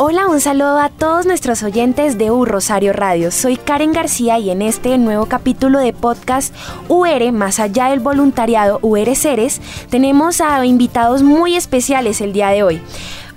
Hola, un saludo a todos nuestros oyentes de U Rosario Radio. Soy Karen García y en este nuevo capítulo de podcast UR, más allá del voluntariado UR Ceres, tenemos a invitados muy especiales el día de hoy.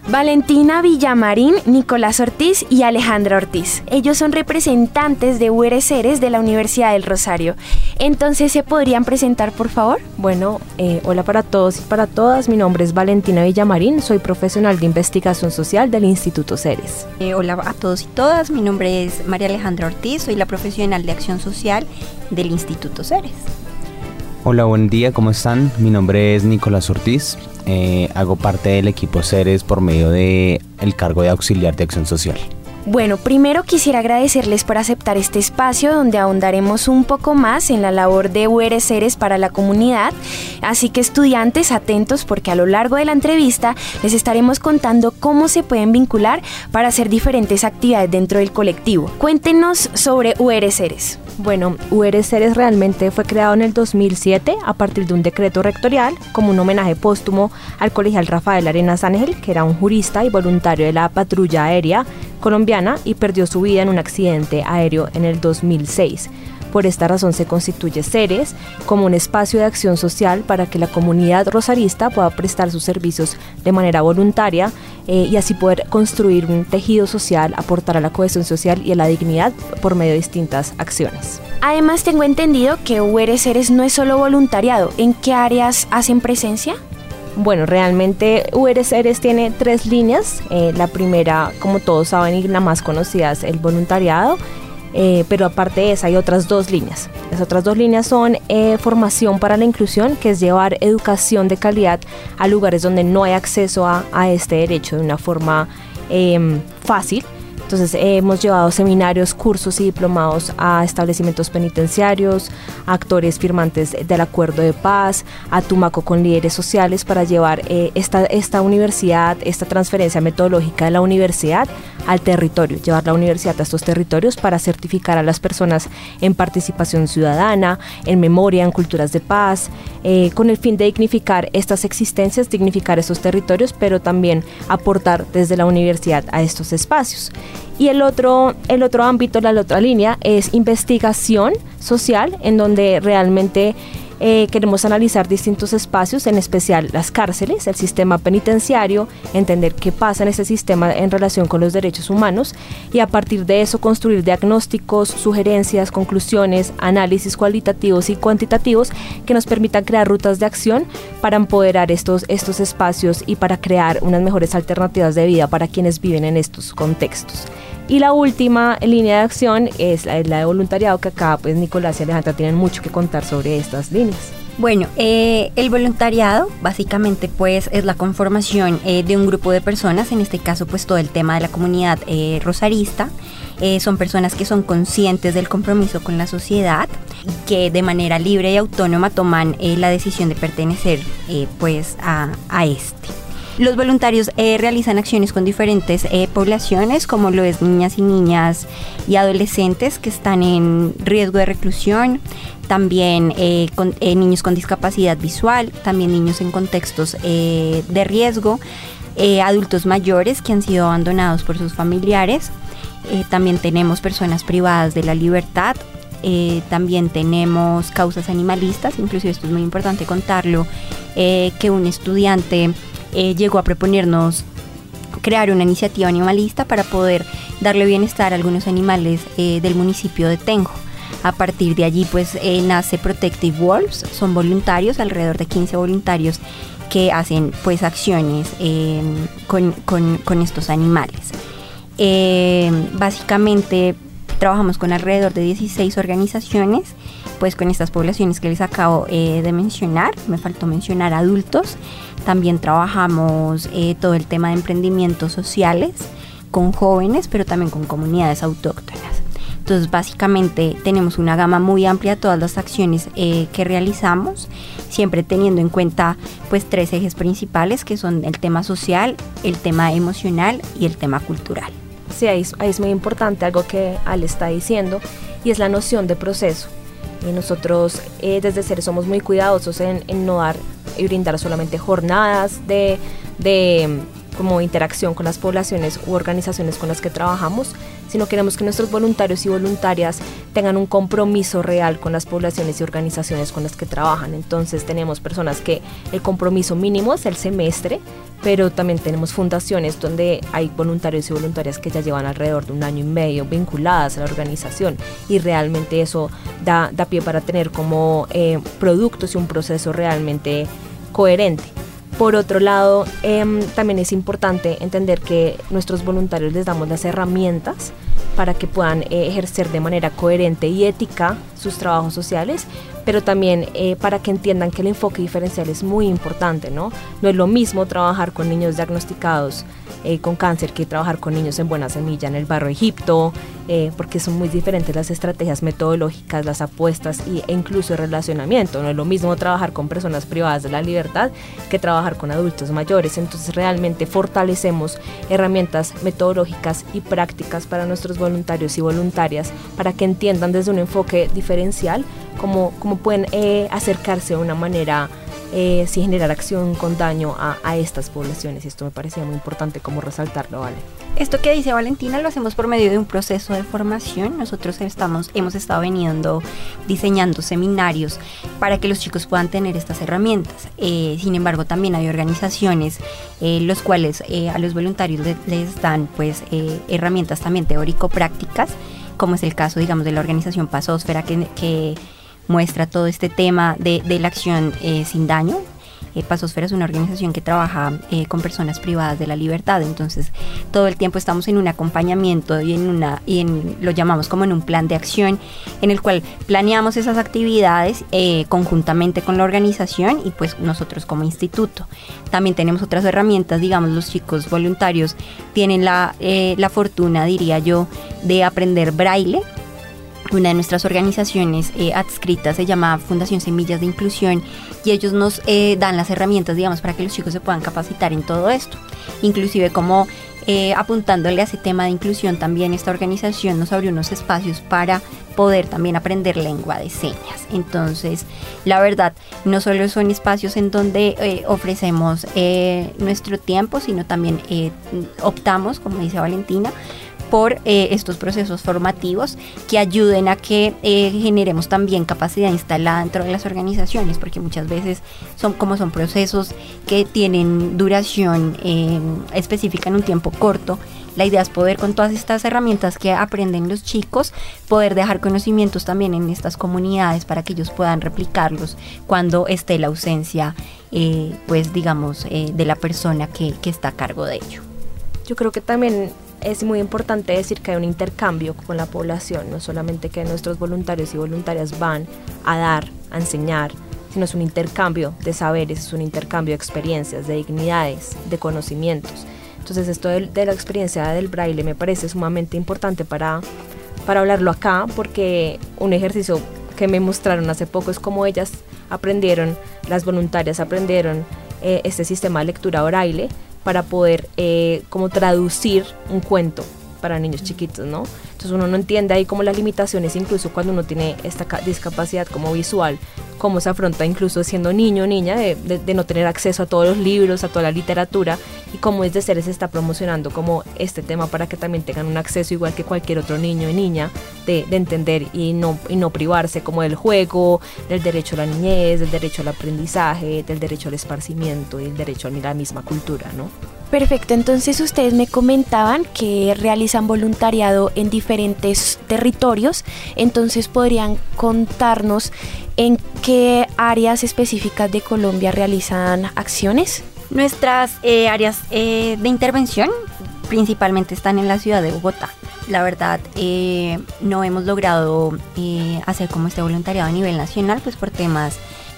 Valentina Villamarín, Nicolás Ortiz y Alejandra Ortiz. Ellos son representantes de UR Ceres de la Universidad del Rosario. Entonces, ¿se podrían presentar, por favor? Bueno, eh, hola para todos y para todas. Mi nombre es Valentina Villamarín. Soy profesional de investigación social del Instituto Ceres. Eh, hola a todos y todas. Mi nombre es María Alejandra Ortiz. Soy la profesional de acción social del Instituto Ceres. Hola, buen día, ¿cómo están? Mi nombre es Nicolás Ortiz. Eh, hago parte del equipo Ceres por medio del el cargo de auxiliar de acción social. Bueno, primero quisiera agradecerles por aceptar este espacio donde ahondaremos un poco más en la labor de UR Ceres para la comunidad. Así que estudiantes, atentos porque a lo largo de la entrevista les estaremos contando cómo se pueden vincular para hacer diferentes actividades dentro del colectivo. Cuéntenos sobre UR Ceres. Bueno, UR Ceres realmente fue creado en el 2007 a partir de un decreto rectorial como un homenaje póstumo al colegial Rafael Arenas Ángel, que era un jurista y voluntario de la patrulla aérea colombiana y perdió su vida en un accidente aéreo en el 2006. Por esta razón se constituye Ceres como un espacio de acción social para que la comunidad rosarista pueda prestar sus servicios de manera voluntaria eh, y así poder construir un tejido social, aportar a la cohesión social y a la dignidad por medio de distintas acciones. Además tengo entendido que UR Ceres no es solo voluntariado. ¿En qué áreas hacen presencia? Bueno, realmente UR Ceres tiene tres líneas. Eh, la primera, como todos saben y la más conocida, es el voluntariado. Eh, pero aparte de esa hay otras dos líneas. Las otras dos líneas son eh, formación para la inclusión, que es llevar educación de calidad a lugares donde no hay acceso a, este derecho de una forma em, fácil. Entonces hemos llevado seminarios, cursos y diplomados a establecimientos penitenciarios, a actores firmantes del acuerdo de paz, a Tumaco con líderes sociales para llevar eh, esta, universidad, esta transferencia metodológica de la universidad al territorio, llevar la universidad a estos territorios para certificar a las personas en participación ciudadana, en memoria, en culturas de paz, eh, con el fin de dignificar estas existencias, dignificar estos territorios, pero también aportar desde la universidad a estos espacios. Y el otro, el otro ámbito, la otra línea es investigación social, en donde realmente eh, queremos analizar distintos espacios, en especial las cárceles, el sistema penitenciario, entender qué pasa en ese sistema en relación con los derechos humanos y a partir de eso construir diagnósticos, sugerencias, conclusiones, análisis cualitativos y cuantitativos que nos permitan crear rutas de acción para empoderar estos, estos espacios y para crear unas mejores alternativas de vida para quienes viven en estos contextos. Y la última línea de acción es la, de voluntariado, que acá pues Nicolás y Alejandra tienen mucho que contar sobre estas líneas. Bueno, eh, el voluntariado básicamente pues es la conformación eh, de un grupo de personas, en este caso pues todo el tema de la comunidad eh, rosarista. son personas que son conscientes del compromiso con la sociedad y que de manera libre y autónoma toman la decisión de pertenecer pues a, a este. Los voluntarios eh, realizan acciones con diferentes eh, poblaciones, como lo es niñas y niñas y adolescentes que están en riesgo de reclusión, también eh, niños con discapacidad visual, también niños en contextos de riesgo, adultos mayores que han sido abandonados por sus familiares, también tenemos personas privadas de la libertad, también tenemos causas animalistas, inclusive esto es muy importante contarlo, que un estudiante eh, llegó a proponernos crear una iniciativa animalista para poder darle bienestar a algunos animales del municipio de Tenjo. A partir de allí pues nace Protective Wolves, son voluntarios, alrededor de 15 voluntarios que hacen pues acciones con, con, estos animales. básicamente Trabajamos con alrededor de 16 organizaciones, pues con estas poblaciones que les acabo eh, de mencionar. Me faltó mencionar adultos. También trabajamos eh, todo el tema de emprendimientos sociales con jóvenes, pero también con comunidades autóctonas. Entonces, básicamente tenemos una gama muy amplia de todas las acciones eh, que realizamos, siempre teniendo en cuenta pues tres ejes principales que son el tema social, el tema emocional y el tema cultural sí, ahí, es muy importante algo que Ale está diciendo y es la noción de proceso. Y nosotros eh, desde Ceres somos muy cuidadosos en, no dar y brindar solamente jornadas de, de como interacción con las poblaciones u organizaciones con las que trabajamos, sino queremos que nuestros voluntarios y voluntarias tengan un compromiso real con las poblaciones y organizaciones con las que trabajan. Entonces tenemos personas que el compromiso mínimo es el semestre, pero también tenemos fundaciones donde hay voluntarios y voluntarias que ya llevan alrededor de un año y medio vinculadas a la organización y realmente eso da, da pie para tener como eh, productos y un proceso realmente coherente. Por otro lado, em, también es importante entender que nuestros voluntarios les damos las herramientas para que puedan eh, ejercer de manera coherente y ética sus trabajos sociales, pero también eh, para que entiendan que el enfoque diferencial es muy importante, ¿no? No es lo mismo trabajar con niños diagnosticados eh, con cáncer que trabajar con niños en Buena Semilla en el barrio Egipto, eh, porque son muy diferentes las estrategias metodológicas, las apuestas y, e incluso el relacionamiento. No es lo mismo trabajar con personas privadas de la libertad que trabajar con adultos mayores. Entonces realmente fortalecemos herramientas metodológicas y prácticas para nuestros voluntarios y voluntarias para que entiendan desde un enfoque diferencial cómo, cómo pueden eh, acercarse de una manera eh, sin generar acción con daño a, estas poblaciones. Y esto me parecía muy importante como resaltarlo, ¿vale? Esto que dice Valentina lo hacemos por medio de un proceso de formación. Nosotros estamos, hemos estado veniendo diseñando seminarios para que los chicos puedan tener estas herramientas. Eh, sin embargo, también hay organizaciones eh, los cuales a los voluntarios les, dan pues herramientas también teórico-prácticas, como es el caso, digamos, de la organización Pasósfera que, que muestra todo este tema de, la acción eh, sin daño. Eh, Pasosfera es una organización que trabaja eh, con personas privadas de la libertad, entonces todo el tiempo estamos en un acompañamiento y en una y en, lo llamamos como en un plan de acción en el cual planeamos esas actividades conjuntamente con la organización y pues nosotros como instituto. También tenemos otras herramientas, digamos los chicos voluntarios tienen la, la fortuna, diría yo, de aprender braille una de nuestras organizaciones eh, adscritas se llama Fundación Semillas de Inclusión y ellos nos eh, dan las herramientas, digamos, para que los chicos se puedan capacitar en todo esto. Inclusive como eh, apuntándole a ese tema de inclusión, también esta organización nos abrió unos espacios para poder también aprender lengua de señas. Entonces, la verdad, no solo son espacios en donde ofrecemos nuestro tiempo, sino también optamos, como dice Valentina, por eh, estos procesos formativos que ayuden a que eh, generemos también capacidad instalada dentro de las organizaciones, porque muchas veces son como son procesos que tienen duración eh, específica en un tiempo corto. La idea es poder con todas estas herramientas que aprenden los chicos, poder dejar conocimientos también en estas comunidades para que ellos puedan replicarlos cuando esté la ausencia, pues digamos, de la persona que, que está a cargo de ello. Yo creo que también es muy importante decir que hay un intercambio con la población, no solamente que nuestros voluntarios y voluntarias van a dar, a enseñar, sino es un intercambio de saberes, es un intercambio de experiencias, de dignidades, de conocimientos. Entonces esto de, la experiencia del braille me parece sumamente importante para, para hablarlo acá, porque un ejercicio que me mostraron hace poco es cómo ellas aprendieron, las voluntarias aprendieron eh, este sistema de lectura braille para poder eh, como traducir un cuento para niños chiquitos, ¿no? Entonces uno no entiende ahí como las limitaciones, incluso cuando uno tiene esta discapacidad como visual, cómo se afronta incluso siendo niño o niña, de, de, no tener acceso a todos los libros, a toda la literatura, y cómo desde Ceres se está promocionando como este tema para que también tengan un acceso igual que cualquier otro niño y niña de, de entender y no, y no privarse como del juego, del derecho a la niñez, del derecho al aprendizaje, del derecho al esparcimiento y el derecho a la misma cultura, ¿no? Perfecto, entonces ustedes me comentaban que realizan voluntariado en diferentes territorios, entonces podrían contarnos en qué áreas específicas de Colombia realizan acciones. Nuestras eh, áreas eh, de intervención principalmente están en la ciudad de Bogotá. La verdad, eh, no hemos logrado hacer como este voluntariado a nivel nacional, pues por temas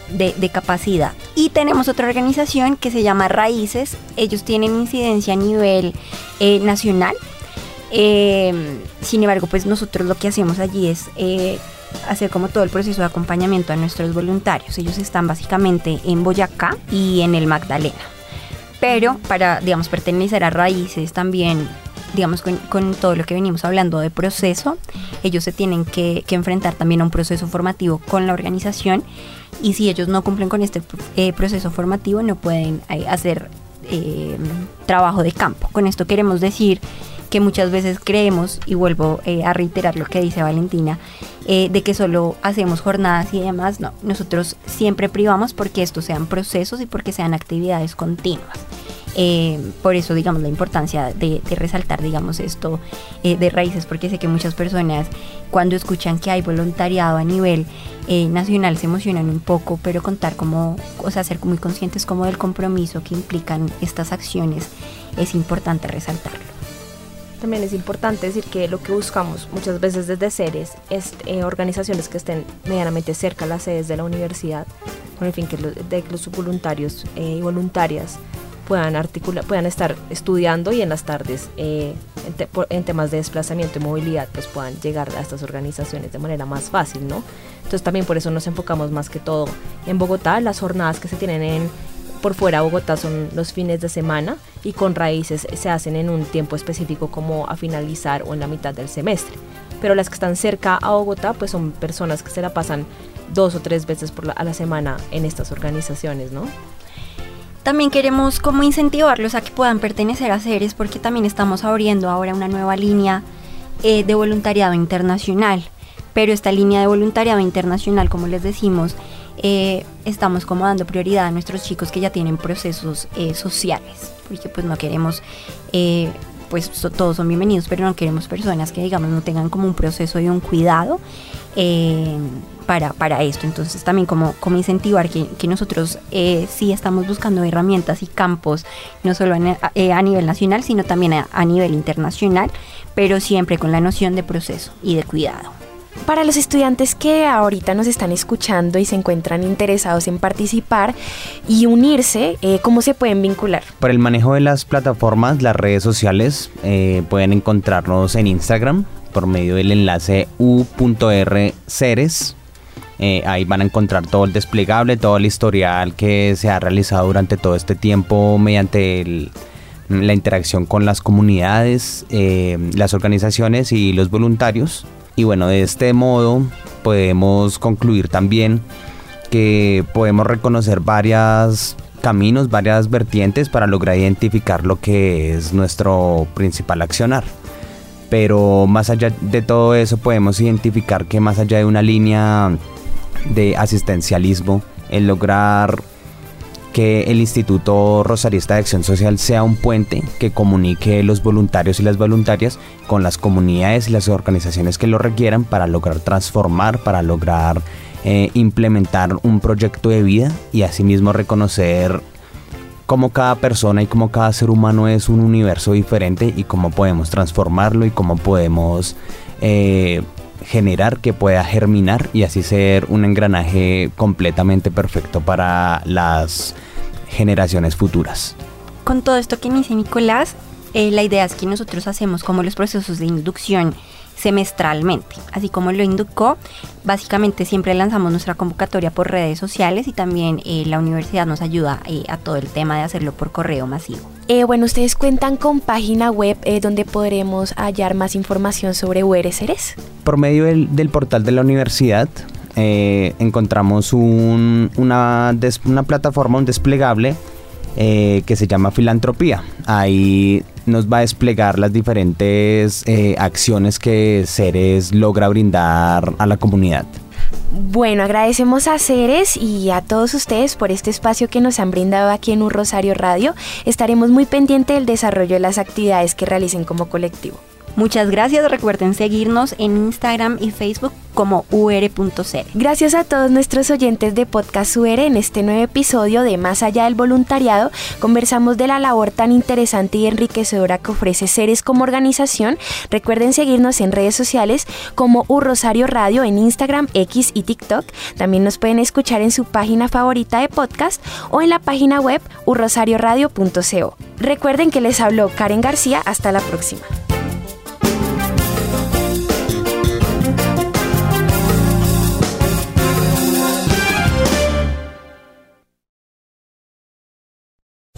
de, capacidad. Y tenemos otra organización que se llama Raíces. Ellos tienen incidencia a nivel nacional. Sin embargo, pues nosotros lo que hacemos allí es hacer como todo el proceso de acompañamiento a nuestros voluntarios. Ellos están básicamente en Boyacá y en el Magdalena. Pero para, digamos, pertenecer a Raíces también digamos, con, todo lo que venimos hablando de proceso, ellos se tienen que, que, enfrentar también a un proceso formativo con la organización y si ellos no cumplen con este eh, proceso formativo no pueden eh, hacer eh, trabajo de campo. Con esto queremos decir que muchas veces creemos, y vuelvo a reiterar lo que dice Valentina, de que solo hacemos jornadas y demás, no, nosotros siempre privamos porque estos sean procesos y porque sean actividades continuas. Eh, por eso, digamos, la importancia de, resaltar, digamos, esto eh, de raíces, porque sé que muchas personas cuando escuchan que hay voluntariado a nivel eh, nacional se emocionan un poco, pero contar como, o sea, ser muy conscientes como del compromiso que implican estas acciones es importante resaltarlo. También es importante decir que lo que buscamos muchas veces desde seres es organizaciones que estén medianamente cerca a las sedes de la universidad, con el fin que de los voluntarios y voluntarias puedan, articular, puedan estar estudiando y en las tardes eh, en, temas de desplazamiento y movilidad pues puedan llegar a estas organizaciones de manera más fácil, ¿no? Entonces también por eso nos enfocamos más que todo en Bogotá, las jornadas que se tienen en por fuera de Bogotá son los fines de semana y con raíces se hacen en un tiempo específico como a finalizar o en la mitad del semestre. Pero las que están cerca a Bogotá pues son personas que se la pasan dos o tres veces por a la semana en estas organizaciones, ¿no? También queremos como incentivarlos a que puedan pertenecer a CERES porque también estamos abriendo ahora una nueva línea eh, de voluntariado internacional. Pero esta línea de voluntariado internacional, como les decimos, eh, estamos como dando prioridad a nuestros chicos que ya tienen procesos eh, sociales, porque pues no queremos pues todos son bienvenidos, pero no queremos personas que digamos no tengan como un proceso y un cuidado eh, para, para, esto. Entonces también como, como incentivar que, que nosotros eh, sí estamos buscando herramientas y campos, no solo eh, a, nivel nacional, sino también a nivel internacional, pero siempre con la noción de proceso y de cuidado. Para los estudiantes que ahorita nos están escuchando y se encuentran interesados en participar y unirse, eh, ¿cómo se pueden vincular? Por el manejo de las plataformas, las redes sociales, eh, pueden encontrarnos en Instagram por medio del enlace u.rceres. Eh, ahí van a encontrar todo el desplegable, todo el historial que se ha realizado durante todo este tiempo mediante la interacción con las comunidades, las organizaciones y los voluntarios. Y bueno, de este modo podemos concluir también que podemos reconocer varios caminos, varias vertientes para lograr identificar lo que es nuestro principal accionar. Pero más allá de todo eso podemos identificar que más allá de una línea de asistencialismo, el lograr que el Instituto Rosarista de Acción Social sea un puente que comunique los voluntarios y las voluntarias con las comunidades y las organizaciones que lo requieran para lograr transformar, para lograr eh, implementar un proyecto de vida y asimismo reconocer cómo cada persona y cómo cada ser humano es un universo diferente y cómo podemos transformarlo y cómo podemos eh, generar que pueda germinar y así ser un engranaje completamente perfecto para las generaciones futuras. Con todo esto que dice Nicolás, eh, la idea es que nosotros hacemos como los procesos de inducción semestralmente. Así como lo indicó, básicamente siempre lanzamos nuestra convocatoria por redes sociales y también eh, la universidad nos ayuda eh, a todo el tema de hacerlo por correo masivo. bueno, ustedes cuentan con página web donde podremos hallar más información sobre URSERES. Por medio del, del portal de la universidad eh, encontramos un- una, des- una plataforma, un desplegable eh, que se llama Filantropía. Ahí nos va a desplegar las diferentes eh, acciones que Ceres logra brindar a la comunidad. Bueno, agradecemos a Ceres y a todos ustedes por este espacio que nos han brindado aquí en Un Rosario Radio. Estaremos muy pendientes del desarrollo de las actividades que realicen como colectivo. Muchas gracias. Recuerden seguirnos en Instagram y Facebook como ur.cr. Gracias a todos nuestros oyentes de Podcast UR en este nuevo episodio de Más allá del voluntariado, conversamos de la labor tan interesante y enriquecedora que ofrece Ceres como organización. Recuerden seguirnos en redes sociales como U Rosario Radio en Instagram, X y TikTok. También nos pueden escuchar en su página favorita de podcast o en la página web urrosarioradio.co. Recuerden que les habló Karen García. Hasta la próxima.